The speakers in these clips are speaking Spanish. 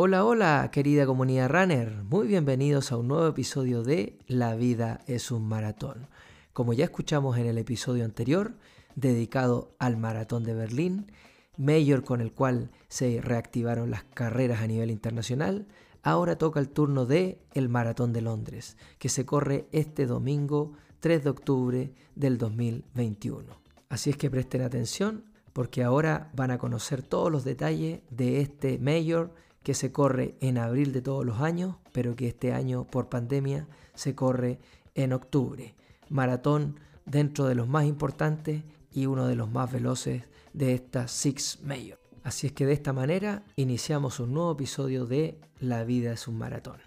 Hola, hola, querida comunidad runner. Muy bienvenidos a un nuevo episodio de La vida es un maratón. Como ya escuchamos en el episodio anterior, dedicado al maratón de Berlín, mayor con el cual se reactivaron las carreras a nivel internacional, ahora toca el turno de el maratón de Londres, que se corre este domingo 3 de octubre del 2021. Así es que presten atención porque ahora van a conocer todos los detalles de este mayor que se corre en abril de todos los años, pero que este año por pandemia se corre en octubre. Maratón dentro de los más importantes y uno de los más veloces de esta Six Major. Así es que de esta manera iniciamos un nuevo episodio de La vida es un maratón.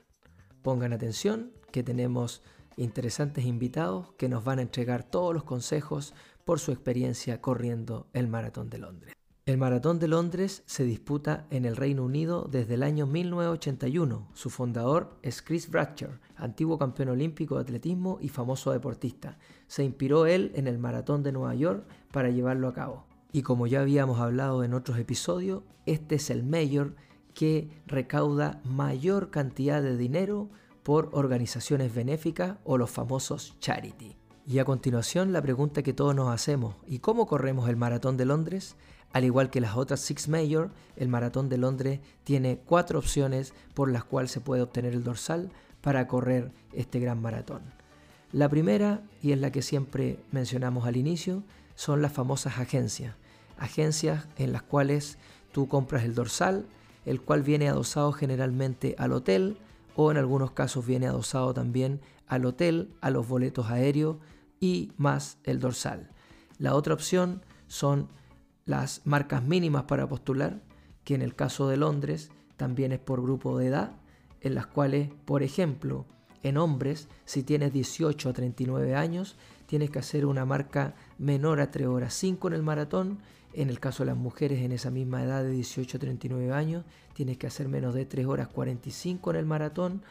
Pongan atención que tenemos interesantes invitados que nos van a entregar todos los consejos por su experiencia corriendo el maratón de Londres. El Maratón de Londres se disputa en el Reino Unido desde el año 1981. Su fundador es Chris Bratcher, antiguo campeón olímpico de atletismo y famoso deportista. Se inspiró él en el Maratón de Nueva York para llevarlo a cabo. Y como ya habíamos hablado en otros episodios, este es el mayor que recauda mayor cantidad de dinero por organizaciones benéficas o los famosos charity. Y a continuación la pregunta que todos nos hacemos, ¿y cómo corremos el Maratón de Londres? Al igual que las otras Six Major, el Maratón de Londres tiene cuatro opciones por las cuales se puede obtener el dorsal para correr este gran maratón. La primera, y es la que siempre mencionamos al inicio, son las famosas agencias. Agencias en las cuales tú compras el dorsal, el cual viene adosado generalmente al hotel o en algunos casos viene adosado también al hotel, a los boletos aéreos y más el dorsal. La otra opción son las marcas mínimas para postular, que en el caso de Londres también es por grupo de edad, en las cuales, por ejemplo, en hombres, si tienes 18 a 39 años, tienes que hacer una marca menor a 3 horas 5 en el maratón. En el caso de las mujeres en esa misma edad de 18 a 39 años, tienes que hacer menos de 3 horas 45 en el maratón.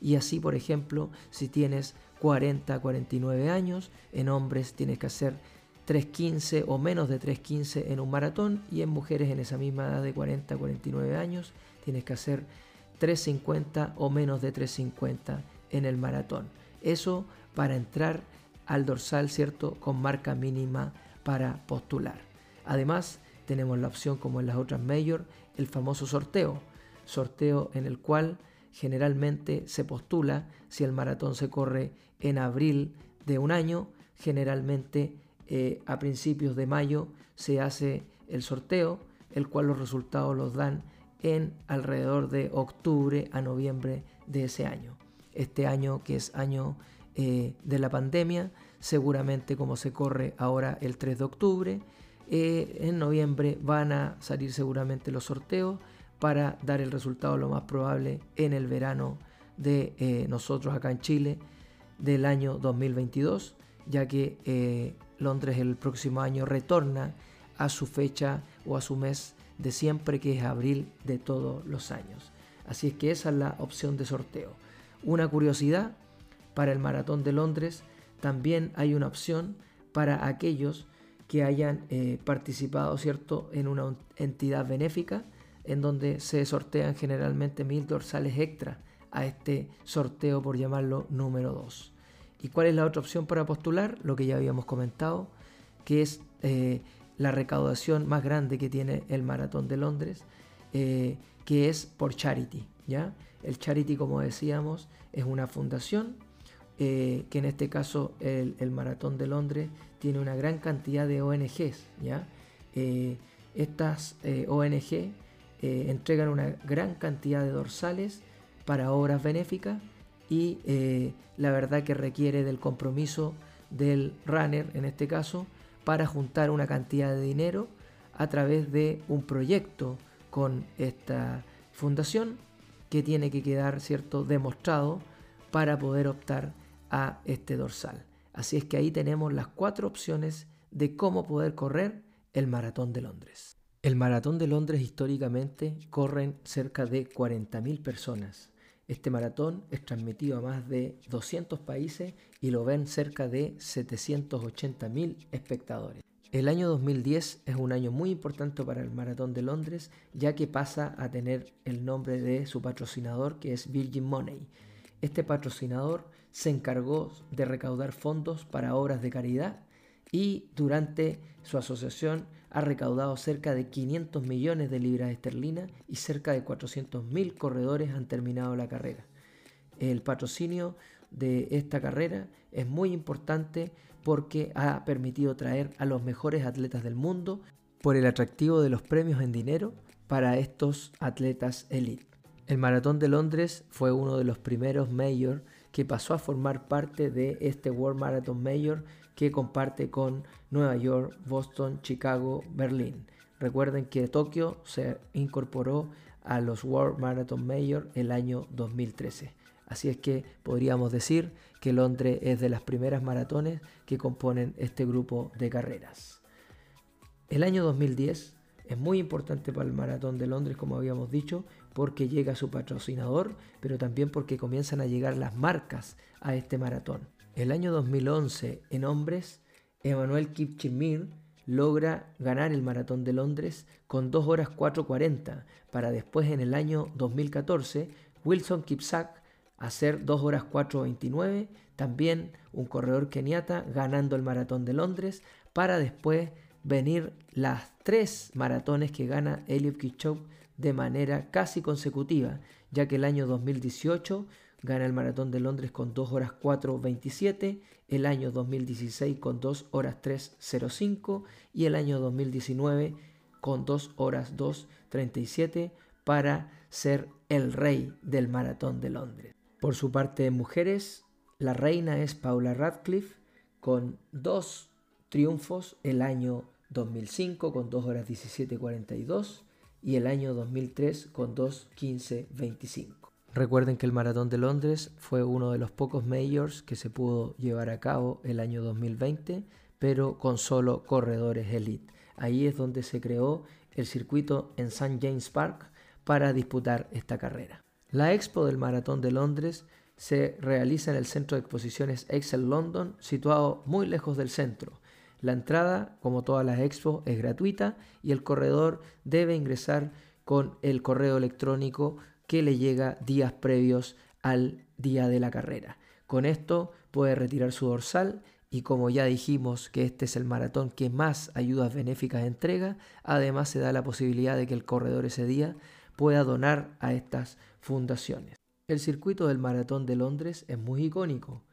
Y así, por ejemplo, si tienes 40 a 49 años, en hombres tienes que hacer 3.15 o menos de 3.15 en un maratón y en mujeres en esa misma edad de 40 a 49 años tienes que hacer 3.50 o menos de 3.50 en el maratón. Eso para entrar al dorsal, ¿cierto? Con marca mínima para postular. Además, tenemos la opción como en las otras mayor, el famoso sorteo. Sorteo en el cual generalmente se postula si el maratón se corre en abril de un año, generalmente eh, a principios de mayo se hace el sorteo, el cual los resultados los dan en alrededor de octubre a noviembre de ese año. Este año que es año eh, de la pandemia, seguramente como se corre ahora el 3 de octubre, eh, en noviembre van a salir seguramente los sorteos para dar el resultado lo más probable en el verano de nosotros acá en Chile del año 2022, ya que Londres el próximo año retorna a su fecha o a su mes de siempre, que es abril de todos los años. Así es que esa es la opción de sorteo. Una curiosidad, para el Maratón de Londres también hay una opción para aquellos que hayan eh, participado ¿cierto? en una entidad benéfica en donde se sortean generalmente mil dorsales extra a este sorteo por llamarlo número 2. ¿Y cuál es la otra opción para postular? Lo que ya habíamos comentado, que es eh, la recaudación más grande que tiene el Maratón de Londres, eh, que es por charity. ¿ya? El charity, como decíamos, es una fundación eh, que en este caso el, el, Maratón de Londres tiene una gran cantidad de ONGs. ¿ya? estas ONG entregan una gran cantidad de dorsales para obras benéficas y eh, la verdad que requiere del compromiso del runner en este caso para juntar una cantidad de dinero a través de un proyecto con esta fundación que tiene que quedar cierto demostrado para poder optar a este dorsal. Así es que ahí tenemos las cuatro opciones de cómo poder correr el maratón de Londres. El maratón de Londres históricamente corren cerca de 40.000 personas este maratón es transmitido a más de 200 países y lo ven cerca de 780.000 espectadores. El año 2010 es un año muy importante para el Maratón de Londres, ya que pasa a tener el nombre de su patrocinador, que es Virgin Money. Este patrocinador se encargó de recaudar fondos para obras de caridad y durante su asociación ha recaudado cerca de 500 millones de libras esterlinas y cerca de 400.000 corredores han terminado la carrera. El patrocinio de esta carrera es muy importante porque ha permitido traer a los mejores atletas del mundo por el atractivo de los premios en dinero para estos atletas elite. El Maratón de Londres fue uno de los primeros major que pasó a formar parte de este World Marathon Major que comparte con Nueva York, Boston, Chicago, Berlín. Recuerden que Tokio se incorporó a los World Marathon Major el año 2013. Así es que podríamos decir que Londres es de las primeras maratones que componen este grupo de carreras. El año 2010 es muy importante para el Maratón de Londres, como habíamos dicho, porque llega su patrocinador, pero también porque comienzan a llegar las marcas a este maratón. El año 2011, en hombres, Emanuel Kipchirmir logra ganar el Maratón de Londres con 2 horas 4.40, para después en el año 2014 Wilson Kipsak hacer 2 horas 4.29, también un corredor keniata ganando el Maratón de Londres, para después venir las tres maratones que gana Eliud Kipchoge de manera casi consecutiva, ya que el año 2018 gana el Maratón de Londres con 2 horas 4.27, el año 2016 con 2 horas 3.05 y el año 2019 con 2 horas 2.37 para ser el rey del Maratón de Londres. Por su parte mujeres, la reina es Paula Radcliffe con dos triunfos el año 2005 con 2 horas 17.42 y el año 2003 con 2.15.25. Recuerden que el Maratón de Londres fue uno de los pocos majors que se pudo llevar a cabo el año 2020, pero con solo corredores elite. Ahí es donde se creó el circuito en St. James Park para disputar esta carrera. La expo del Maratón de Londres se realiza en el centro de exposiciones Excel London, situado muy lejos del centro. La entrada, como todas las expos, es gratuita y el corredor debe ingresar con el correo electrónico que le llega días previos al día de la carrera. Con esto puede retirar su dorsal y como ya dijimos que este es el maratón que más ayudas benéficas entrega, además se da la posibilidad de que el corredor ese día pueda donar a estas fundaciones. El circuito del maratón de Londres es muy icónico.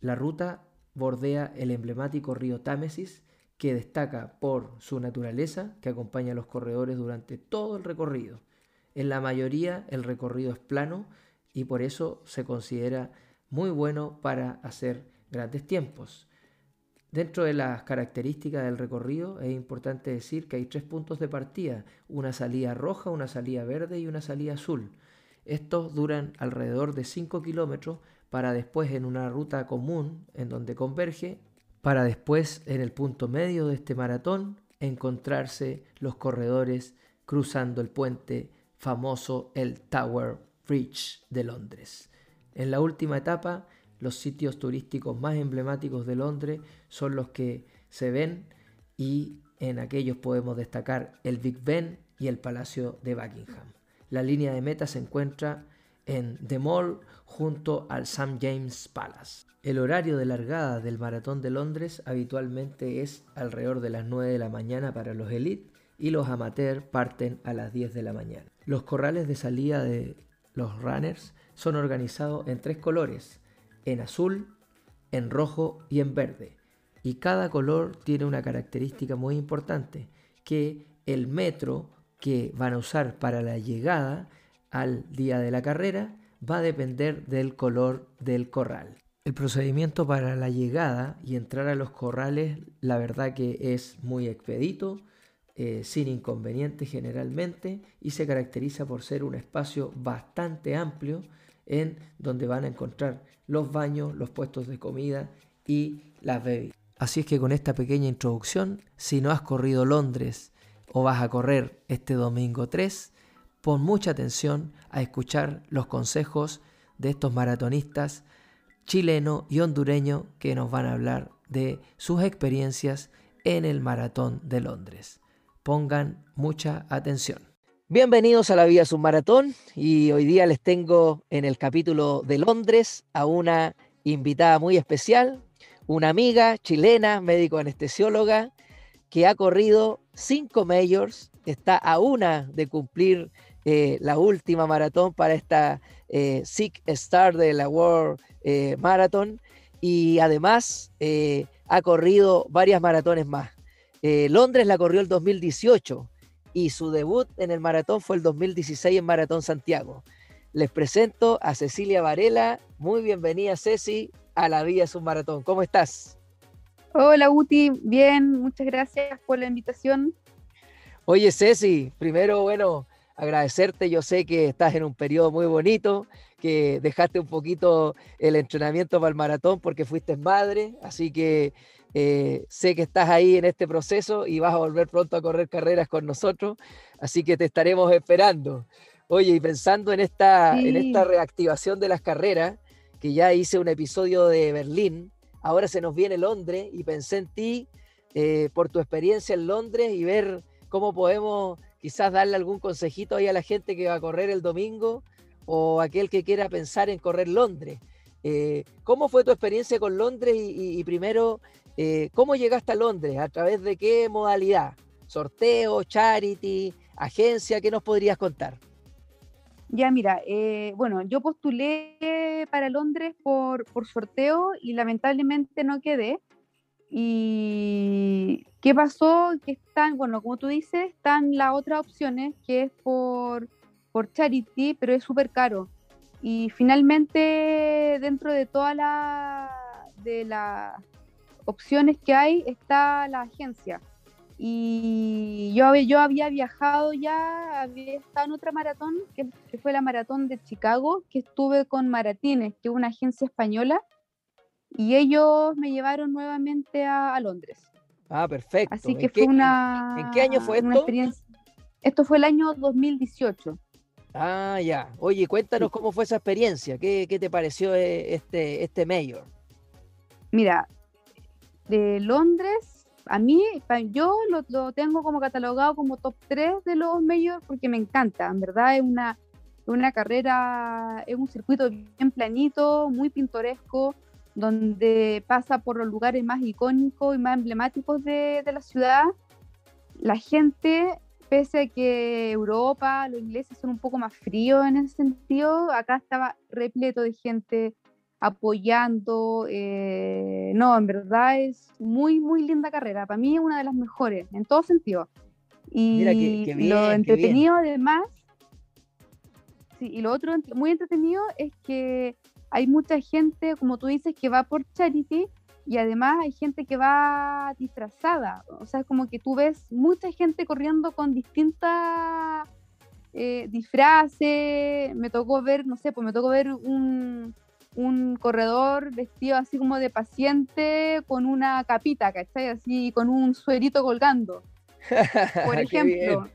La ruta bordea el emblemático río Támesis, que destaca por su naturaleza, que acompaña a los corredores durante todo el recorrido. En la mayoría el recorrido es plano y por eso se considera muy bueno para hacer grandes tiempos. Dentro de las características del recorrido es importante decir que hay tres puntos de partida, una salida roja, una salida verde y una salida azul. Estos duran alrededor de 5 kilómetros para después en una ruta común en donde converge, para después en el punto medio de este maratón encontrarse los corredores cruzando el puente famoso el Tower Bridge de Londres. En la última etapa, los sitios turísticos más emblemáticos de Londres son los que se ven y en aquellos podemos destacar el Big Ben y el Palacio de Buckingham. La línea de meta se encuentra en The Mall junto al St. James Palace. El horario de largada del Maratón de Londres habitualmente es alrededor de las 9 de la mañana para los elite y los amateurs parten a las 10 de la mañana. Los corrales de salida de los runners son organizados en tres colores, en azul, en rojo y en verde. Y cada color tiene una característica muy importante, que el metro que van a usar para la llegada al día de la carrera va a depender del color del corral. El procedimiento para la llegada y entrar a los corrales, la verdad que es muy expedito, eh, sin inconveniente generalmente, y se caracteriza por ser un espacio bastante amplio en donde van a encontrar los baños, los puestos de comida y las bebidas. Así es que con esta pequeña introducción, si no has corrido Londres o vas a correr este domingo 3, pon mucha atención a escuchar los consejos de estos maratonistas chileno y hondureño que nos van a hablar de sus experiencias en el Maratón de Londres. Pongan mucha atención. Bienvenidos a la Vía Submaratón y hoy día les tengo en el capítulo de Londres a una invitada muy especial, una amiga chilena, médico anestesióloga, que ha corrido cinco majors, está a una de cumplir eh, la última maratón para esta eh, Sick Star de la World eh, Marathon y además eh, ha corrido varias maratones más. Londres la corrió el 2018 y su debut en el maratón fue el 2016 en Maratón Santiago. Les presento a Cecilia Varela. Muy bienvenida, Ceci, a la Vía Submaratón. ¿Cómo estás? Hola, Uti. Bien, muchas gracias por la invitación. Oye, Ceci, primero, bueno, agradecerte. Yo sé que estás en un periodo muy bonito, que dejaste un poquito el entrenamiento para el maratón porque fuiste madre, así que eh, sé que estás ahí en este proceso y vas a volver pronto a correr carreras con nosotros, así que te estaremos esperando. Oye, y pensando en esta, en esta reactivación de las carreras, que ya hice un episodio de Berlín, ahora se nos viene Londres y pensé en ti eh, por tu experiencia en Londres y ver cómo podemos quizás darle algún consejito ahí a la gente que va a correr el domingo o aquel que quiera pensar en correr Londres. Eh, ¿Cómo fue tu experiencia con Londres y, primero, eh, cómo llegaste a Londres? ¿A través de qué modalidad? ¿Sorteo, charity, agencia? ¿Qué nos podrías contar? Ya, mira, eh, bueno, yo postulé para Londres por, por sorteo y lamentablemente no quedé. ¿Y qué pasó? Que están, bueno, como tú dices, están las otras opciones, que es por, por charity, pero es súper caro. Y finalmente, dentro de todas la, de las opciones que hay, está la agencia. Y yo, yo había viajado ya, había estado en otra maratón, que, que fue la maratón de Chicago, que estuve con Maratines, que es una agencia española y ellos me llevaron nuevamente a, Londres. Ah, perfecto. Así que fue una. ¿En qué año fue esto? Esto fue el año 2018. Ah, ya. Oye, cuéntanos cómo fue esa experiencia. ¿Qué, te pareció eh, este, este mayor? Mira, de Londres, a mí, yo lo, lo, tengo como catalogado como top 3 de los mayores porque me encanta. En verdad es una, una carrera, es un circuito bien planito, muy pintoresco donde pasa por los lugares más icónicos y más emblemáticos de, la ciudad. La gente, pese a que Europa, los ingleses son un poco más fríos en ese sentido, acá estaba repleto de gente apoyando. Eh, no, en verdad es muy, muy linda carrera. Para mí es una de las mejores, en todo sentido. Y lo entretenido además, sí, y lo otro muy entretenido es que hay mucha gente, como tú dices, que va por charity y además hay gente que va disfrazada. O sea, es como que tú ves mucha gente corriendo con distintas eh, disfraces. Me tocó ver, no sé, pues me tocó ver un, un corredor vestido así como de paciente con una capita, ¿cachai? Así con un suerito colgando. Por ejemplo.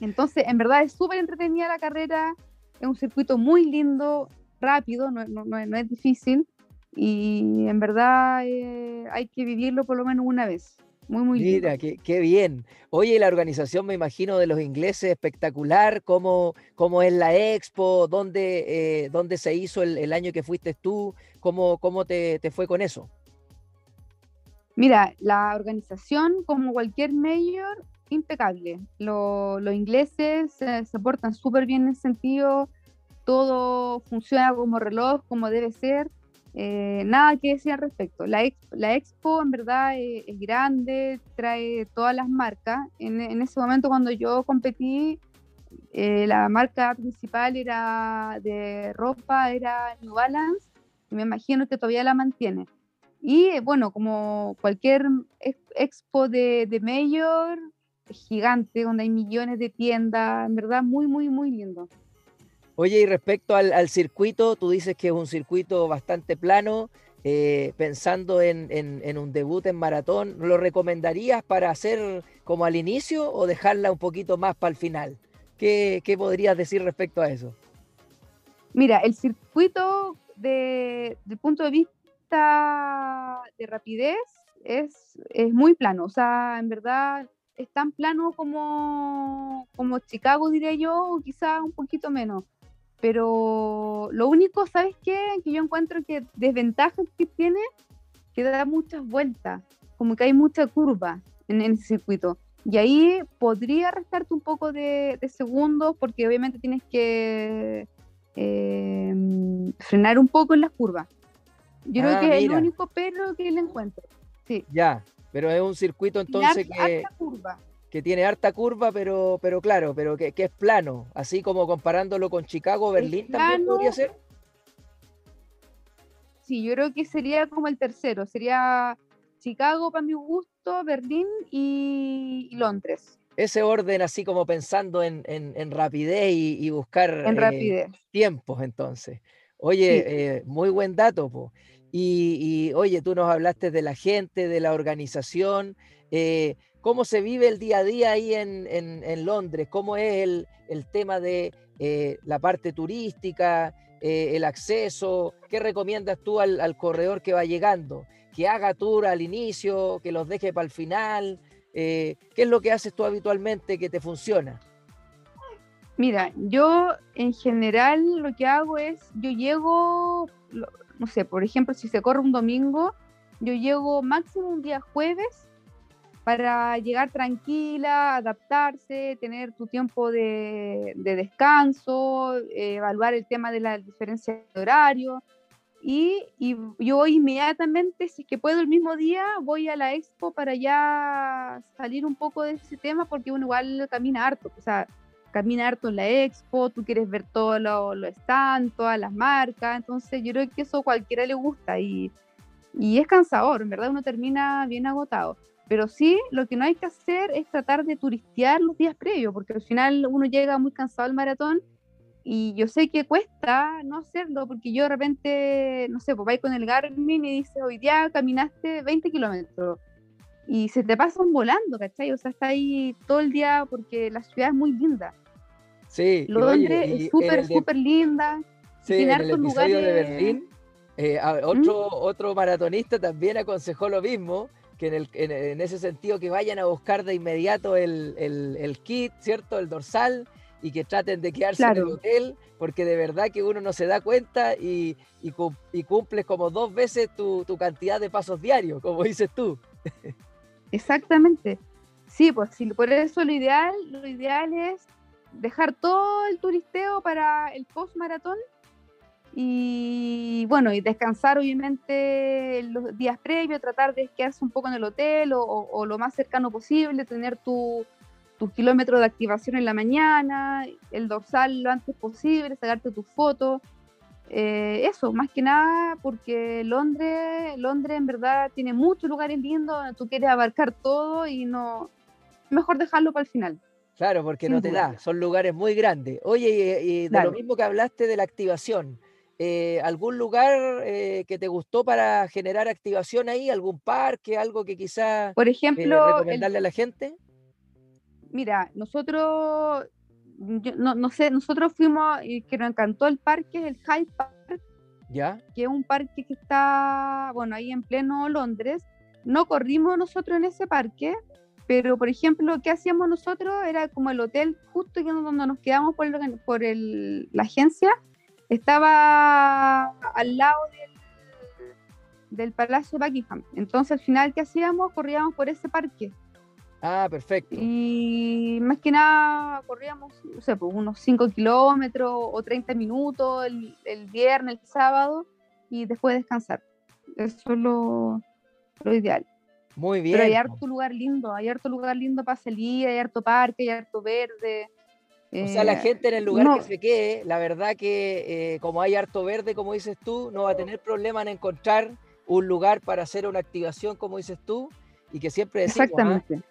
Entonces, en verdad es súper entretenida la carrera, es un circuito muy lindo, rápido, no, no, es difícil y en verdad eh, hay que vivirlo por lo menos una vez. Muy, muy Mira, qué, qué, bien. Oye, la organización, me imagino, de los ingleses, espectacular. ¿Cómo, cómo es la expo? ¿Dónde, eh, se hizo el, el, año que fuiste tú? ¿Cómo, cómo te, te fue con eso? Mira, la organización, como cualquier mayor, impecable. los ingleses se portan súper bien en ese sentido todo funciona como reloj, como debe ser. Eh, nada que decir al respecto. La, la expo en verdad es, grande, trae todas las marcas. En, ese momento cuando yo competí, eh, la marca principal era de ropa, era New Balance, y me imagino que todavía la mantiene. Y bueno, como cualquier expo de, de mayor, gigante, donde hay millones de tiendas, en verdad muy, muy, muy lindo. Oye, y respecto al, circuito, tú dices que es un circuito bastante plano, eh, pensando en, un debut en maratón, ¿lo recomendarías para hacer como al inicio o dejarla un poquito más para el final? ¿Qué, podrías decir respecto a eso? Mira, el circuito de, desde el punto de vista de rapidez es, es muy plano, o sea, en verdad es tan plano como, como Chicago, diría yo, o quizá un poquito menos. Pero lo único, ¿sabes qué? Que yo encuentro que desventaja que tiene, que da muchas vueltas, como que hay mucha curva en, ese circuito. Y ahí podría restarte un poco de, segundos, porque obviamente tienes que eh, frenar un poco en las curvas. Yo creo ah, que es el único perro que le encuentro. Sí. Ya, pero es un circuito entonces que, que tiene harta curva, pero, pero claro, pero que, es plano, así como comparándolo con Chicago, Berlín también podría ser. Sí, yo creo que sería como el tercero, sería Chicago para mi gusto, Berlín y, Londres. Ese orden así como pensando en, rapidez y, buscar eh, tiempos entonces. Oye, eh, muy buen dato, po. Y, oye, tú nos hablaste de la gente, de la organización. Eh, ¿Cómo se vive el día a día ahí en, Londres? ¿Cómo es el, tema de eh, la parte turística, eh, el acceso? ¿Qué recomiendas tú al, corredor que va llegando? ¿Que haga tour al inicio? ¿Que los deje para el final? ¿Qué es lo que haces tú habitualmente que te funciona? Mira, yo en general lo que hago es, yo llego, no sé, por ejemplo, si se corre un domingo, yo llego máximo un día jueves para llegar tranquila, adaptarse, tener tu tiempo de, descanso, eh, evaluar el tema de la diferencia de horario. Y, yo inmediatamente, si es que puedo el mismo día, voy a la expo para ya salir un poco de ese tema, porque uno igual camina harto. O sea, caminar harto en la expo, tú quieres ver todo lo, lo stand, todas las marcas, entonces yo creo que eso a cualquiera le gusta y, y es cansador, en verdad uno termina bien agotado. Pero sí, lo que no hay que hacer es tratar de turistear los días previos, porque al final uno llega muy cansado al maratón y yo sé que cuesta no hacerlo, porque yo de repente, no sé, pues vais con el Garmin y dices, hoy día caminaste 20 kilómetros y se te pasan volando, ¿cachai? O sea, está ahí todo el día porque la ciudad es muy linda. Sí, Londres es súper, súper linda. Sí, en el episodio de Berlín, eh, ¿Mm? otro, otro maratonista también aconsejó lo mismo, que en, el, en, ese sentido que vayan a buscar de inmediato el, el, kit, ¿cierto? El dorsal y que traten de quedarse en el hotel, porque de verdad que uno no se da cuenta y, y, y cumples como dos veces tu, tu, cantidad de pasos diarios, como dices tú. Exactamente. Sí, pues sí, por eso lo ideal, lo ideal es dejar todo el turisteo para el post maratón y bueno, y descansar obviamente los días previos, tratar de quedarse un poco en el hotel o, lo más cercano posible, tener tu, tus kilómetros de activación en la mañana, el dorsal lo antes posible, sacarte tus fotos. Eh, eso, más que nada porque Londres, Londres en verdad tiene muchos lugares lindos, tú quieres abarcar todo y no, mejor dejarlo para el final. Claro, porque no te da, son lugares muy grandes. Oye, y, de lo mismo que hablaste de la activación, eh, ¿algún lugar eh, que te gustó para generar activación ahí? ¿Algún parque? ¿Algo que quizás Por ejemplo, recomendarle a la gente? Mira, nosotros, no, sé, nosotros fuimos y que nos encantó el parque, el Hyde Park, ¿Ya? que es un parque que está, bueno, ahí en pleno Londres. No corrimos nosotros en ese parque, pero, por ejemplo, ¿qué hacíamos nosotros? Era como el hotel justo donde nos quedamos por, por el, la agencia, estaba al lado del, del Palacio Buckingham. Entonces, al final, ¿qué hacíamos? Corríamos por ese parque. Ah, perfecto. Y más que nada corríamos, no sé, pues unos 5 kilómetros o 30 minutos el, el, viernes, el sábado, y después descansar. Eso es lo, lo ideal. Muy bien. Pero hay harto lugar lindo, hay harto lugar lindo para salir, hay harto parque, hay harto verde. O sea, la eh, gente en el lugar que se quede, la verdad que eh, como hay harto verde, como dices tú, no va a tener problema en encontrar un lugar para hacer una activación, como dices tú, y que siempre decimos, ¿ah? Exactamente.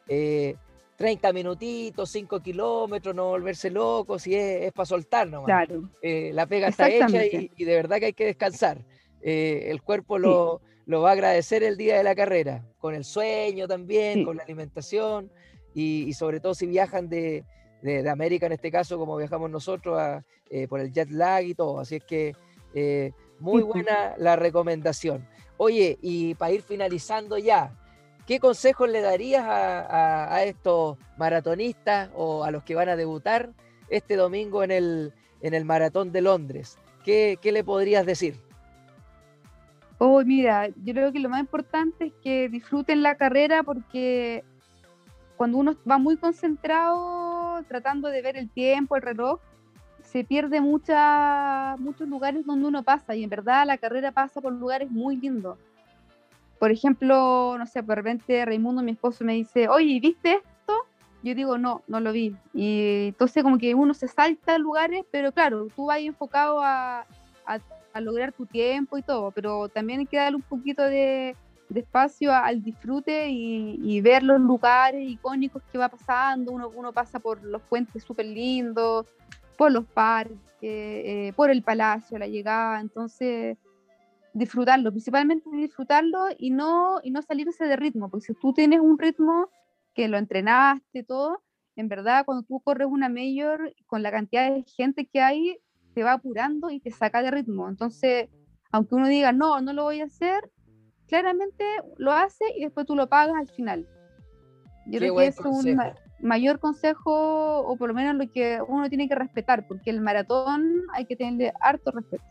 30 eh, minutitos, 5 kilómetros, no volverse loco, si es, para soltar nomás. Claro. la pega está hecha y, de verdad que hay que descansar. el cuerpo lo, lo va a agradecer el día de la carrera, con el sueño también, con la alimentación y, sobre todo si viajan de, América en este caso, como viajamos nosotros, eh, por el jet lag y todo. Así es que eh, muy buena la recomendación. Oye, y para ir finalizando ya, ¿qué consejos le darías a, estos maratonistas o a los que van a debutar este domingo en el, en el Maratón de Londres? ¿Qué, qué le podrías decir? Oh, mira, yo creo que lo más importante es que disfruten la carrera porque cuando uno va muy concentrado tratando de ver el tiempo, el reloj, se pierde mucha, muchos lugares donde uno pasa y en verdad la carrera pasa por lugares muy lindos. Por ejemplo, no sé, de repente Raimundo, mi esposo, me dice, oye, ¿viste esto? Yo digo, no, no lo vi. Y entonces como que uno se salta lugares, pero claro, tú vas enfocado a, a a lograr tu tiempo y todo, pero también hay que darle un poquito de, espacio al disfrute y, ver los lugares icónicos que va pasando. Uno, uno pasa por los puentes súper lindos, por los parques, eh, por el palacio, la llegada. Entonces, disfrutarlo, principalmente disfrutarlo y no, y no salirse de ritmo, porque si tú tienes un ritmo que lo entrenaste, todo, en verdad, cuando tú corres una mayor con la cantidad de gente que hay, te va apurando y te saca de ritmo. Entonces, aunque uno diga, no, no lo voy a hacer, claramente lo hace y después tú lo pagas al final. Yo creo que es un mayor consejo, o por lo menos lo que uno tiene que respetar, porque el maratón hay que tenerle harto respeto.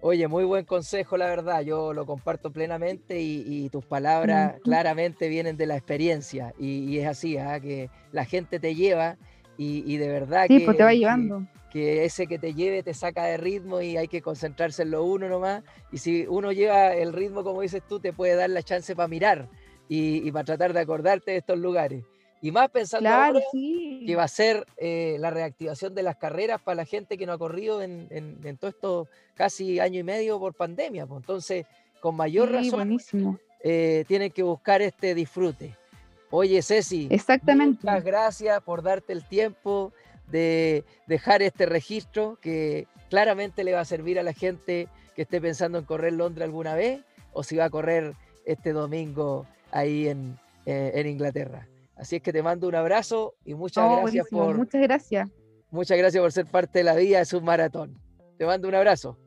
Oye, muy buen consejo, la verdad, yo lo comparto plenamente y, tus palabras claramente vienen de la experiencia y, es así, ¿ah? que la gente te lleva y, de verdad sí, pues te va llevando que ese que te lleve te saca de ritmo y hay que concentrarse en lo uno nomás. Y si uno lleva el ritmo, como dices tú, te puede dar la chance para mirar y, para tratar de acordarte de estos lugares. Y más pensando que va a ser eh, la reactivación de las carreras para la gente que no ha corrido en, en, todo esto casi año y medio por pandemia. Pues. Entonces, con mayor razón, eh, tienen que buscar este disfrute. Oye, Ceci, Exactamente. muchas gracias por darte el tiempo de dejar este registro que claramente le va a servir a la gente que esté pensando en correr Londres alguna vez o si va a correr este domingo ahí en, eh, Inglaterra. Así es que te mando un abrazo y muchas oh, gracias por. Muchas gracias. Muchas gracias por ser parte de la vida de su maratón. Te mando un abrazo.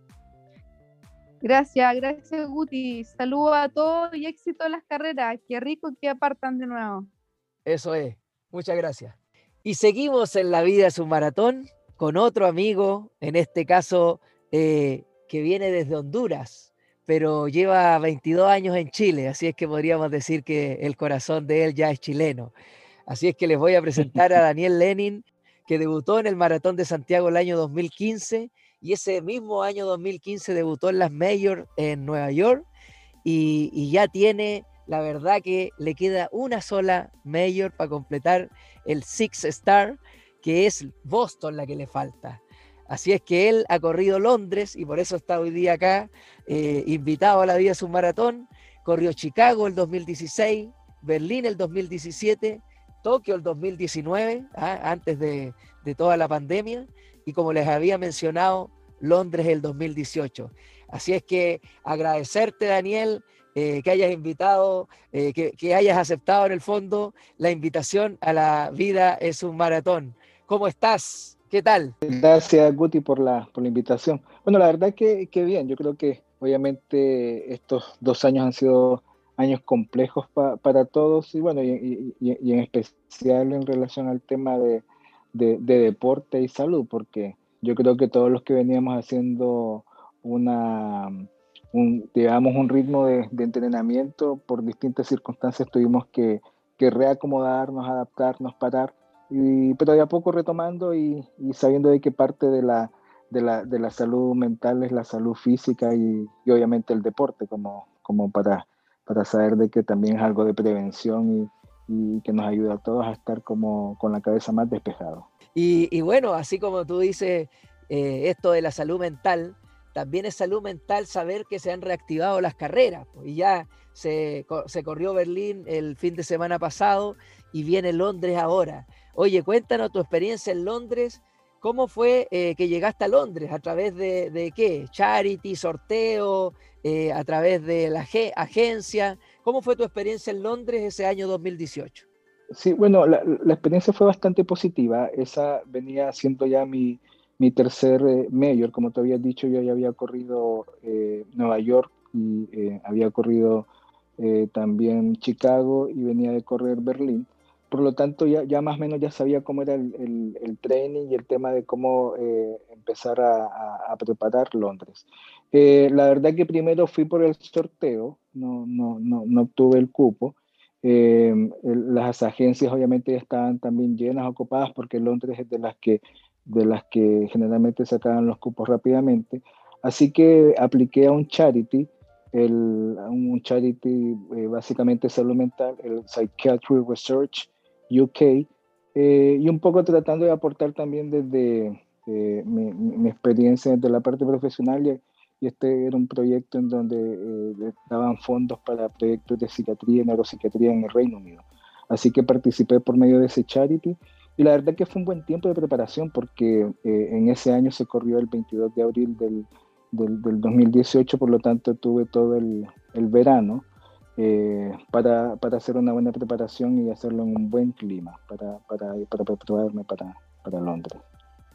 Gracias, gracias Guti. Saludos a todos y éxito en las carreras. Qué rico que apartan de nuevo. Eso es. Muchas gracias. Y seguimos en la vida su maratón con otro amigo, en este caso eh, que viene desde Honduras, pero lleva 22 años en Chile, así es que podríamos decir que el corazón de él ya es chileno. Así es que les voy a presentar a Daniel Lenin, que debutó en el Maratón de Santiago el año 2015 y ese mismo año 2015 debutó en las Majors en Nueva York y, y ya tiene la verdad que le queda una sola mayor para completar el Six Star, que es Boston la que le falta. Así es que él ha corrido Londres y por eso está hoy día acá, eh, invitado a la vida submaratón. Corrió Chicago el 2016, Berlín el 2017, Tokio el 2019, ¿ah? antes de, de toda la pandemia, y como les había mencionado, Londres el 2018. Así es que agradecerte, Daniel, eh, que hayas invitado, eh, que, hayas aceptado en el fondo la invitación a la vida es un maratón. ¿Cómo estás? ¿Qué tal? Gracias, Guti, por la, por la invitación. Bueno, la verdad que, que bien, yo creo que obviamente estos dos años han sido años complejos para todos y bueno, y, en especial en relación al tema de, de, deporte y salud, porque yo creo que todos los que veníamos haciendo una, un, digamos, un ritmo de, entrenamiento, por distintas circunstancias tuvimos que, reacomodarnos, adaptarnos, parar, y, pero de a poco retomando y, sabiendo de qué parte de la, de la, salud mental es la salud física y, obviamente el deporte, como, como para, para saber de que también es algo de prevención y, que nos ayuda a todos a estar como con la cabeza más despejado. Y, bueno, así como tú dices, eh, esto de la salud mental, también es salud mental saber que se han reactivado las carreras. y ya se, corrió Berlín el fin de semana pasado y viene Londres ahora. Oye, cuéntanos tu experiencia en Londres. ¿Cómo fue eh, que llegaste a Londres? ¿A través de, qué? ¿Charity, sorteo? Eh, ¿A través de la agencia? ¿Cómo fue tu experiencia en Londres ese año 2018? Sí, bueno, la experiencia fue bastante positiva. Esa venía siendo ya mi, mi tercer eh, mayor, como te había dicho, yo ya había corrido eh, Nueva York y eh, había corrido eh, también Chicago y venía de correr Berlín. Por lo tanto, ya, ya más o menos ya sabía cómo era el, el, training y el tema de cómo eh, empezar a, a, preparar Londres. Eh, la verdad que primero fui por el sorteo, no, no, no, no obtuve el cupo. las agencias obviamente estaban también llenas, ocupadas, porque Londres es de las que, de las que generalmente sacaban los cupos rápidamente. Así que apliqué a un charity el, un charity eh, básicamente salud mental, el Psychiatry Research UK, eh, y un poco tratando de aportar también desde eh, mi, experiencia desde la parte profesional y, este era un proyecto en donde daban fondos para proyectos de psiquiatría y neuropsiquiatría en el Reino Unido. Así que participé por medio de ese charity y la verdad que fue un buen tiempo de preparación porque en ese año se corrió el 22 de abril del del, 2018, por lo tanto tuve todo el, el verano eh, para, para, hacer una buena preparación y hacerlo en un buen clima para, para, para prepararme para, para Londres.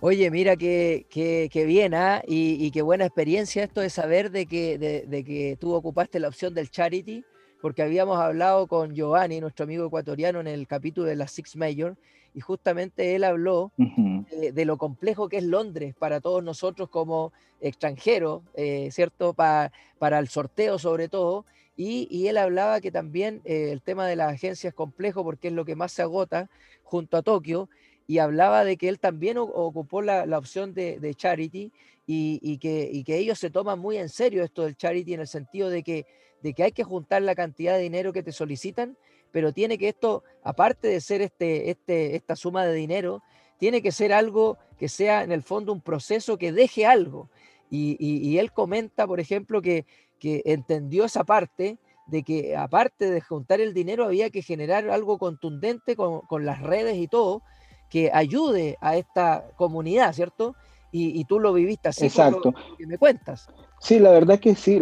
Oye, mira qué, qué, bien, ¿ah? Y, y, qué buena experiencia esto de saber de que, de, de, que tú ocupaste la opción del charity, porque habíamos hablado con Giovanni, nuestro amigo ecuatoriano, en el capítulo de la Six Major, y justamente él habló de, lo complejo que es Londres para todos nosotros como extranjeros, eh, ¿cierto? para el sorteo sobre todo. Y, él hablaba que también eh, el tema de las agencias es complejo porque es lo que más se agota junto a Tokio. Y hablaba de que él también ocupó la, opción de, charity y, que, que ellos se toman muy en serio esto del charity en el sentido de que, de que hay que juntar la cantidad de dinero que te solicitan pero tiene que esto, aparte de ser este, este, esta suma de dinero, tiene que ser algo que sea en el fondo un proceso que deje algo. Y, él comenta, por ejemplo, que, que entendió esa parte de que aparte de juntar el dinero había que generar algo contundente con, con las redes y todo, que ayude a esta comunidad, ¿cierto? Y, tú lo viviste así Exacto. que me cuentas. Sí, la verdad que sí,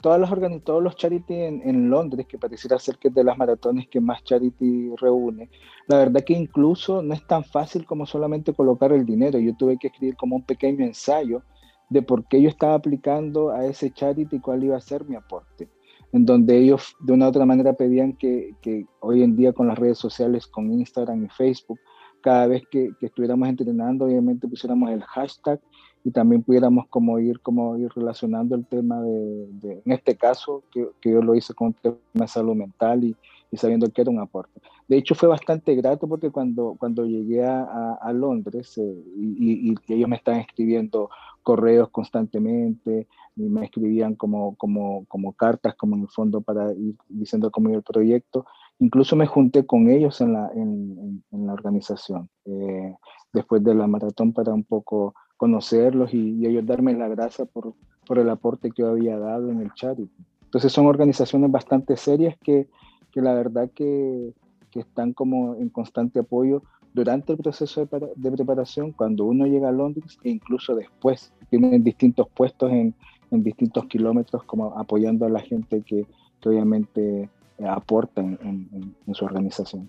todas las todos los charity en, Londres, que pareciera ser que es de las maratones que más charity reúne, la verdad que incluso no es tan fácil como solamente colocar el dinero. Yo tuve que escribir como un pequeño ensayo de por qué yo estaba aplicando a ese charity y cuál iba a ser mi aporte, en donde ellos de una u otra manera pedían que, que hoy en día con las redes sociales, con Instagram y Facebook, cada vez que, que estuviéramos entrenando, obviamente pusiéramos el hashtag y también pudiéramos como ir, como ir relacionando el tema de, en este caso, que, que, yo lo hice con el tema de salud mental y, y, sabiendo que era un aporte. De hecho, fue bastante grato porque cuando, cuando llegué a, a, Londres eh, y, y, ellos me están escribiendo correos constantemente, y me escribían como, como, como cartas, como en el fondo para ir diciendo cómo iba el proyecto, incluso me junté con ellos en la, en, en, la organización, eh, después de la maratón para un poco conocerlos y, ellos darme la gracia por, por el aporte que yo había dado en el charity. Entonces son organizaciones bastante serias que, que la verdad que, que, están como en constante apoyo durante el proceso de, de, preparación, cuando uno llega a Londres e incluso después. Tienen distintos puestos en, en distintos kilómetros como apoyando a la gente que, que obviamente aporta en, en, en su organización.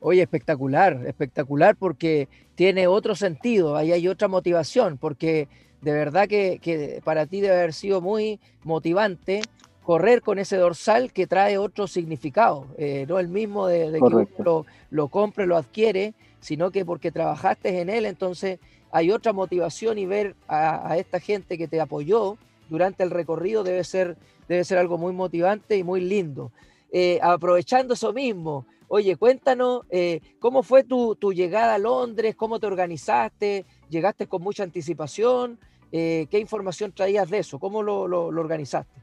Oye, espectacular, espectacular porque tiene otro sentido, ahí hay otra motivación, porque de verdad que, para ti debe haber sido muy motivante correr con ese dorsal que trae otro significado, eh, no el mismo de, que uno lo, lo compre, lo adquiere, sino que porque trabajaste en él, entonces hay otra motivación y ver a, esta gente que te apoyó durante el recorrido debe ser, debe ser algo muy motivante y muy lindo. Eh, aprovechando eso mismo, Oye, cuéntanos eh, cómo fue tu, llegada a Londres, cómo te organizaste, llegaste con mucha anticipación, eh, qué información traías de eso, cómo lo, organizaste.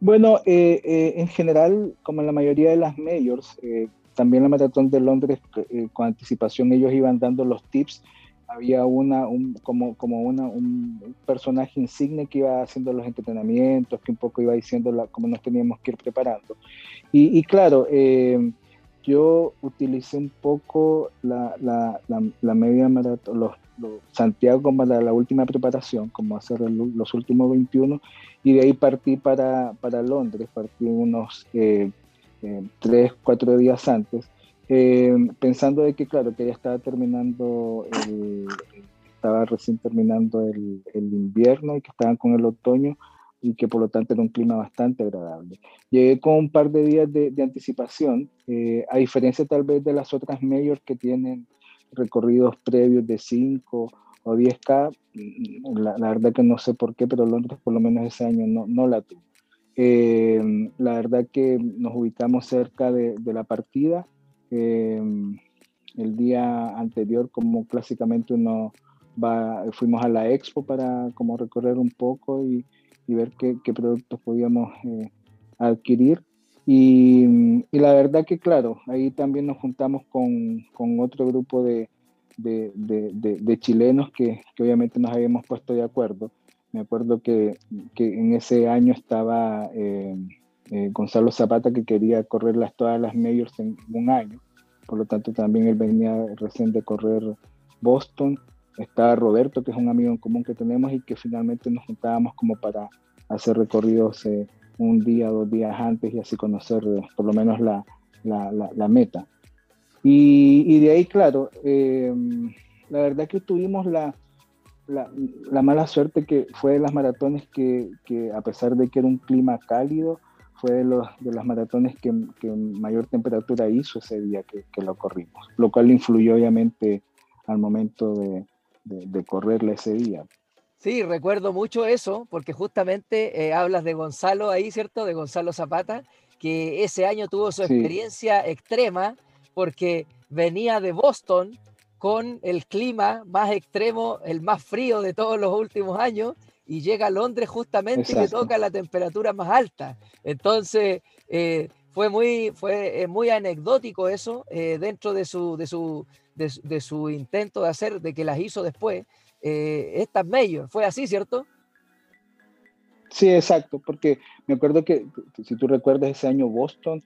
Bueno, en general, como en la mayoría de las majors, también la maratón de Londres, con anticipación ellos iban dando los tips había una, un, como, como una, un personaje insigne que iba haciendo los entrenamientos, que un poco iba diciendo la, cómo nos teníamos que ir preparando. Y, y claro, eh, yo utilicé un poco la, la, la, media maratón, los, Santiago como la, la, última preparación, como hacer los últimos 21, y de ahí partí para, para Londres, partí unos eh, eh, tres, cuatro días antes eh, pensando de que, claro, que ya estaba terminando, el, estaba recién terminando el, el, invierno y que estaban con el otoño, y que por lo tanto era un clima bastante agradable. Llegué con un par de días de, anticipación, eh, a diferencia tal vez de las otras mayors que tienen recorridos previos de 5 o 10K, mm, la, verdad que no sé por qué, pero Londres por lo menos ese año no, no la tuvo. Eh, la verdad que nos ubicamos cerca de, de la partida. Eh, el día anterior, como clásicamente uno va, fuimos a la expo para como recorrer un poco y, y ver qué, qué, productos podíamos eh, adquirir. Y, y, la verdad que, claro, ahí también nos juntamos con, con otro grupo de, de, de, chilenos que, que, obviamente nos habíamos puesto de acuerdo. Me acuerdo que, que en ese año estaba eh, eh, Gonzalo Zapata que quería correr todas las majors en un año. Por lo tanto, también él venía recién de correr Boston está Roberto, que es un amigo en común que tenemos y que finalmente nos juntábamos como para hacer recorridos eh, un día, dos días antes y así conocer eh, por lo menos la, la, la, meta. Y, y, de ahí, claro, la verdad que tuvimos la, la, mala suerte que fue de las maratones que, a pesar de que era un clima cálido, fue de, los, de las maratones que, que mayor temperatura hizo ese día que, que lo corrimos, lo cual influyó obviamente al momento de, de, correrle ese día. Sí, recuerdo mucho eso, porque justamente eh, hablas de Gonzalo ahí, ¿cierto? De Gonzalo Zapata, que ese año tuvo su experiencia extrema porque venía de Boston con el clima más extremo, el más frío de todos los últimos años, y llega a Londres justamente y le toca la temperatura más alta. Entonces, eh, fue, muy, fue eh, muy anecdótico eso dentro de su, de su de, su intento de hacer, de que las hizo después, eh, estas major. ¿Fue así, cierto? Sí, exacto, porque me acuerdo que, si tú recuerdas ese año Boston,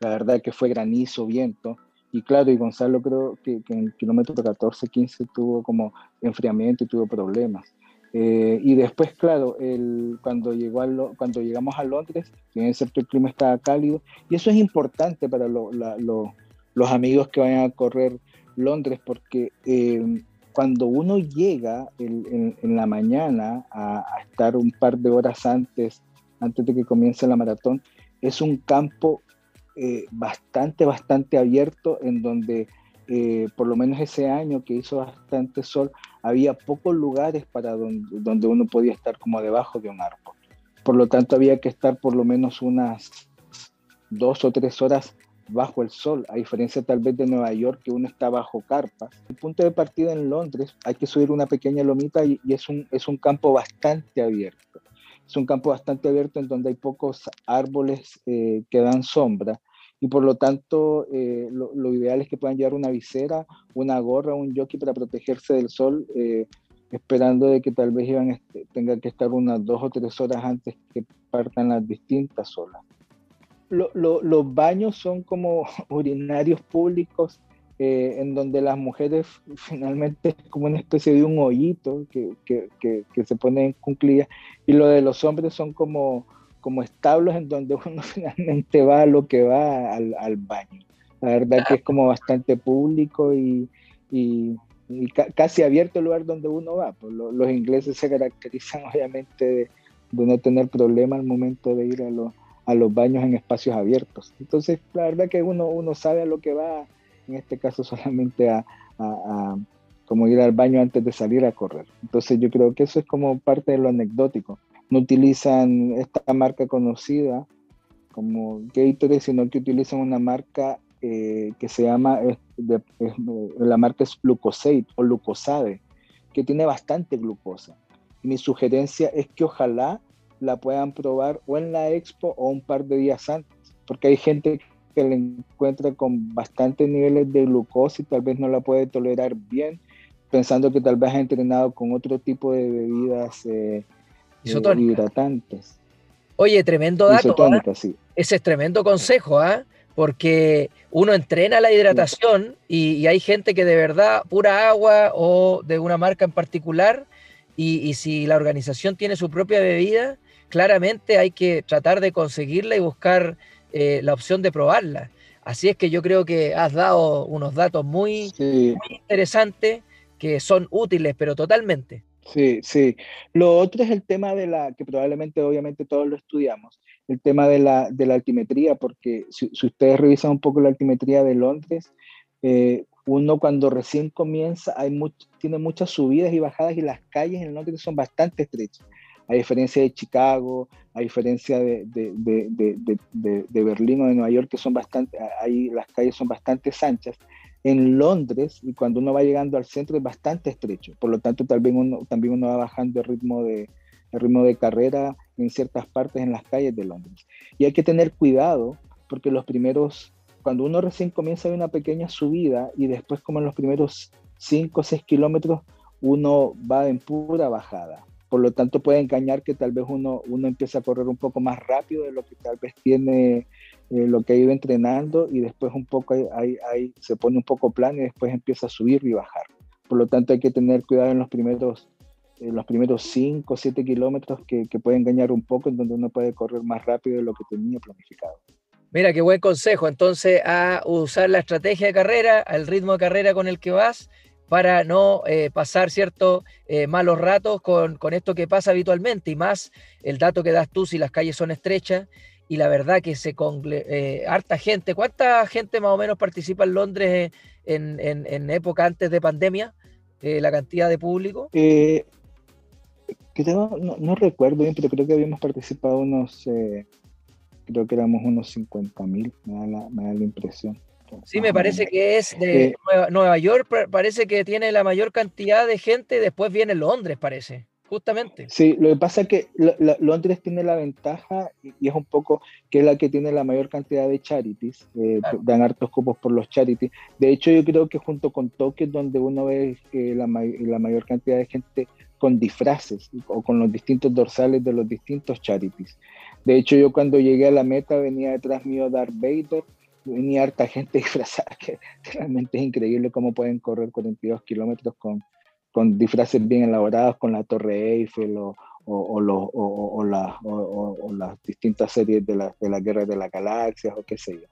la verdad que fue granizo, viento, y claro, y Gonzalo creo que, en el kilómetro 14, 15 tuvo como enfriamiento y tuvo problemas. Eh, y después, claro, el, cuando, llegó a cuando llegamos a Londres, en cierto el clima estaba cálido, y eso es importante para los amigos que vayan a correr Londres porque eh, cuando uno llega en, la mañana a, estar un par de horas antes, antes de que comience la maratón, es un campo eh, bastante, bastante abierto en donde por lo menos ese año que hizo bastante sol, había pocos lugares para donde, uno podía estar como debajo de un árbol. Por lo tanto, había que estar por lo menos unas dos o tres horas bajo el sol, a diferencia tal vez de Nueva York, que uno está bajo carpas. El punto de partida en Londres, hay que subir una pequeña lomita y, es, un, es un campo bastante abierto. Es un campo bastante abierto en donde hay pocos árboles eh, que dan sombra y por lo tanto eh, lo, ideal es que puedan llevar una visera, una gorra, un jockey para protegerse del sol, eh, esperando de que tal vez iban, este, tengan que estar unas dos o tres horas antes que partan las distintas olas. Los baños son como urinarios públicos eh, en donde las mujeres finalmente es como una especie de un hoyito que, que, que, se pone en cunclillas y lo de los hombres son como, como establos en donde uno finalmente va a lo que va al, al baño. La verdad que es como bastante público y, y, casi abierto el lugar donde uno va. Pues los ingleses se caracterizan obviamente de, de no tener problema al momento de ir a los a los baños en espacios abiertos. Entonces, la verdad que uno, uno sabe a lo que va, en este caso solamente a, a, como ir al baño antes de salir a correr. Entonces yo creo que eso es como parte de lo anecdótico. No utilizan esta marca conocida como Gatorade, sino que utilizan una marca eh, que se llama, la marca es Glucosade o Glucosade, que tiene bastante glucosa. mi sugerencia es que ojalá la puedan probar o en la expo o un par de días antes, porque hay gente que la encuentra con bastantes niveles de glucosa y tal vez no la puede tolerar bien, pensando que tal vez ha entrenado con otro tipo de bebidas eh, eh hidratantes. Oye, tremendo dato. ¿ah? Ese es tremendo consejo, ¿ah? porque uno entrena la hidratación y, y, hay gente que de verdad pura agua o de una marca en particular y, y, si la organización tiene su propia bebida, claramente hay que tratar de conseguirla y buscar eh, la opción de probarla. Así es que yo creo que has dado unos datos muy, interesantes que son útiles, pero totalmente. Sí, sí. Lo otro es el tema de la, que probablemente obviamente todos lo estudiamos, el tema de la, de la altimetría, porque si, ustedes revisan un poco la altimetría de Londres, eh, uno cuando recién comienza hay tiene muchas subidas y bajadas y las calles en Londres son bastante estrechas. A diferencia de Chicago, a diferencia de, de, de, de Berlín o de Nueva York, que son bastante, ahí las calles son bastante anchas en Londres, y cuando uno va llegando al centro es bastante estrecho, por lo tanto también uno, va bajando el ritmo, de, el ritmo de carrera en ciertas partes en las calles de Londres. Y hay que tener cuidado porque los primeros, cuando uno recién comienza hay una pequeña subida y después como en los primeros 5 o 6 kilómetros uno va en pura bajada. Por lo tanto puede engañar que tal vez uno, uno empieza a correr un poco más rápido de lo que tal vez tiene eh, lo que ha ido entrenando y después un poco ahí, se pone un poco plano y después empieza a subir y bajar. Por lo tanto hay que tener cuidado en los primeros, en los primeros 5 o 7 kilómetros que, que puede engañar un poco en donde uno puede correr más rápido de lo que tenía planificado. Mira, qué buen consejo. Entonces, a usar la estrategia de carrera, al ritmo de carrera con el que vas, para no eh, pasar ciertos eh, malos ratos con, con, esto que pasa habitualmente. Y más el dato que das tú, si las calles son estrechas y la verdad que se con eh, harta gente. ¿Cuánta gente más o menos participa en Londres en, en, época antes de pandemia? Eh, la cantidad de público. Eh, no, recuerdo bien, pero creo que habíamos participado unos, creo que éramos unos 50 mil, me, da la impresión. Sí, me parece que es de Nueva, Nueva York, parece que tiene la mayor cantidad de gente, después viene Londres, parece justamente. Sí, lo que pasa es que Londres tiene la ventaja y, es un poco que es la que tiene la mayor cantidad de charities, eh, dan hartos cupos por los charities. De hecho, yo creo que junto con Tokio es donde uno ve eh, la, la, mayor cantidad de gente con disfraces o con los distintos dorsales de los distintos charities. De hecho, yo cuando llegué a la meta venía detrás mío Darth Vader, venía harta gente disfrazada, que realmente es increíble cómo pueden correr 42 kilómetros con con disfraces bien elaborados, con la Torre Eiffel o, o, o, las distintas series de, la, de las guerras de las galaxias o qué sé yo.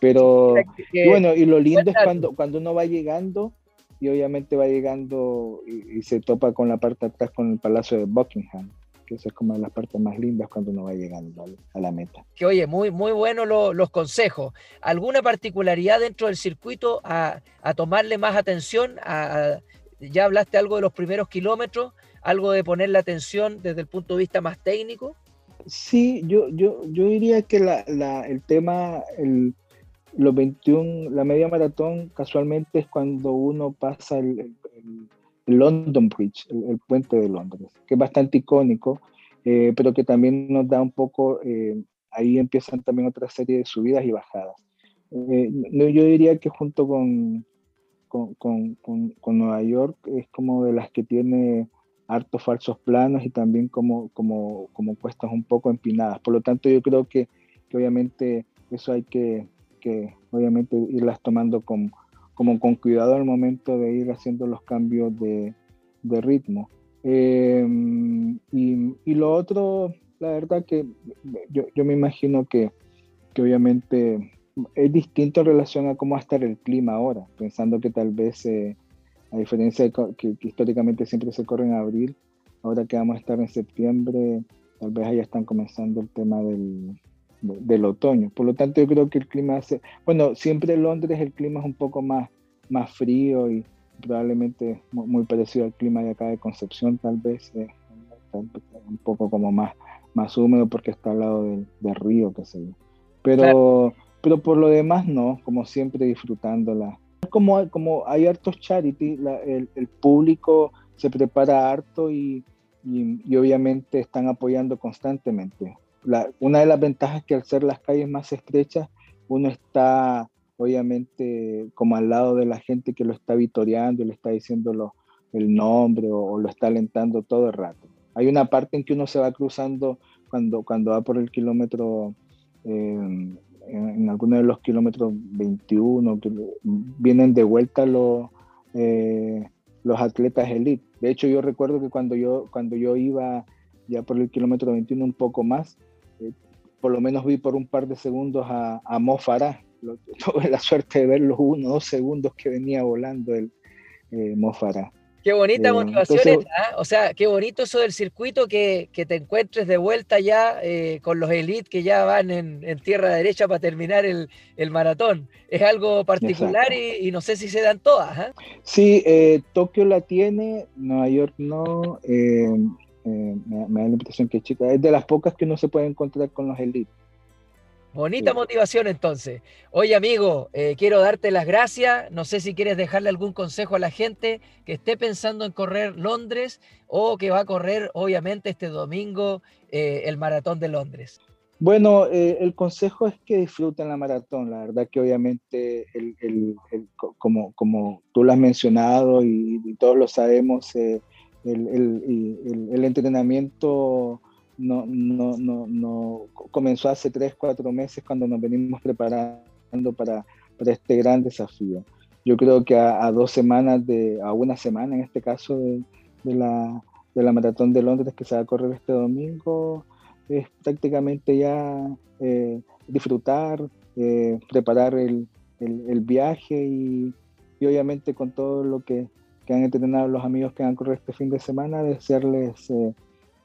Pero y bueno, y lo lindo es cuando, cuando uno va llegando y obviamente va llegando y, se topa con la parte de atrás con el Palacio de Buckingham, que esa es como de las partes más lindas cuando uno va llegando a la meta. Que oye, muy, muy buenos los consejos. ¿Alguna particularidad dentro del circuito a, a tomarle más atención a, ya hablaste algo de los primeros kilómetros, algo de poner la atención desde el punto de vista más técnico. Sí, yo, yo, yo diría que la, el tema, el, los 21, la media maratón, casualmente es cuando uno pasa el, London Bridge, el, puente de Londres, que es bastante icónico, eh, pero que también nos da un poco, eh, ahí empiezan también otra serie de subidas y bajadas. Eh, yo diría que junto con, con, Nueva York es como de las que tiene hartos falsos planos y también como, como, como cuestas un poco empinadas. Por lo tanto, yo creo que, obviamente eso hay que, obviamente irlas tomando con, como con cuidado al momento de ir haciendo los cambios de, ritmo. Em, y, lo otro, la verdad que yo, me imagino que, que obviamente es distinto en relación a cómo va a estar el clima ahora, pensando que tal vez, eh, a diferencia de que, históricamente siempre se corre en abril, ahora que vamos a estar en septiembre, tal vez ya están comenzando el tema del, del otoño. Por lo tanto, yo creo que el clima hace, bueno, siempre en Londres el clima es un poco más, más frío y probablemente muy, parecido al clima de acá de Concepción, tal vez, eh, un poco como más, más húmedo porque está al lado del, río, qué sé yo. Pero pero por lo demás no, como siempre disfrutándola. Como, como hay hartos charity, el, público se prepara harto y, y, obviamente están apoyando constantemente. Una de las ventajas es que al ser las calles más estrechas, uno está obviamente como al lado de la gente que lo está vitoreando y le está diciendo el nombre o, lo está alentando todo el rato. Hay una parte en que uno se va cruzando cuando, cuando va por el kilómetro eh, en, algunos de los kilómetros 21, que vienen de vuelta los, eh, los atletas elite. De hecho, yo recuerdo que cuando yo, cuando yo iba ya por el kilómetro 21 un poco más, eh, por lo menos vi por un par de segundos a, a Mo Farah. Tuve la suerte de ver los uno o dos segundos que venía volando el eh, Mo Farah. Qué bonita eh, motivación ¿ah? O sea, qué bonito eso del circuito que, te encuentres de vuelta ya eh, con los elites que ya van en, tierra derecha para terminar el, maratón. Es algo particular y, no sé si se dan todas. Sí, eh, Tokio la tiene, Nueva York no. Me, me, da la impresión que chica, es de las pocas que no se puede encontrar con los elites. Bonita motivación entonces. Oye amigo, eh, quiero darte las gracias. No sé si quieres dejarle algún consejo a la gente que esté pensando en correr Londres o que va a correr obviamente este domingo eh, el maratón de Londres. Bueno, eh, el consejo es que disfruten la maratón. La verdad que obviamente, el, como, como tú lo has mencionado y, todos lo sabemos, el, entrenamiento no, no, no, no comenzó hace tres, cuatro meses cuando nos venimos preparando para, para este gran desafío. Yo creo que a, dos semanas, de, a una semana en este caso de, de, la, de la Maratón de Londres que se va a correr este domingo, es prácticamente ya eh, disfrutar, eh, preparar el, el, viaje y, y, obviamente con todo lo que, que, han entrenado los amigos que van a correr este fin de semana, desearles eh,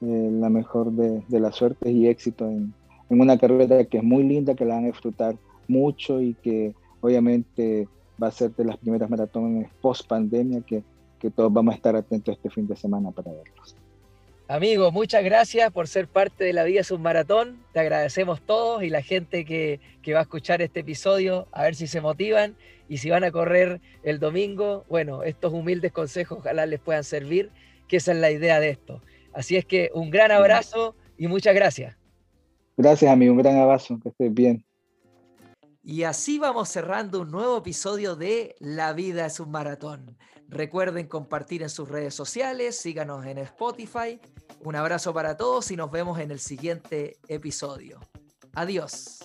eh, la mejor de, de las suertes y éxito en, en, una carrera que es muy linda, que la van a disfrutar mucho y que obviamente va a ser de las primeras maratones post pandemia que, que todos vamos a estar atentos este fin de semana para verlos. Amigo, muchas gracias por ser parte de la Vida Submaratón. Te agradecemos todos y la gente que, que, va a escuchar este episodio, a ver si se motivan y si van a correr el domingo, bueno, estos humildes consejos ojalá les puedan servir, que esa es la idea de esto. Así es que un gran abrazo y muchas gracias. Gracias, amigo. Un gran abrazo. Que estés bien. Y así vamos cerrando un nuevo episodio de La vida es un maratón. Recuerden compartir en sus redes sociales, síganos en Spotify. Un abrazo para todos y nos vemos en el siguiente episodio. Adiós.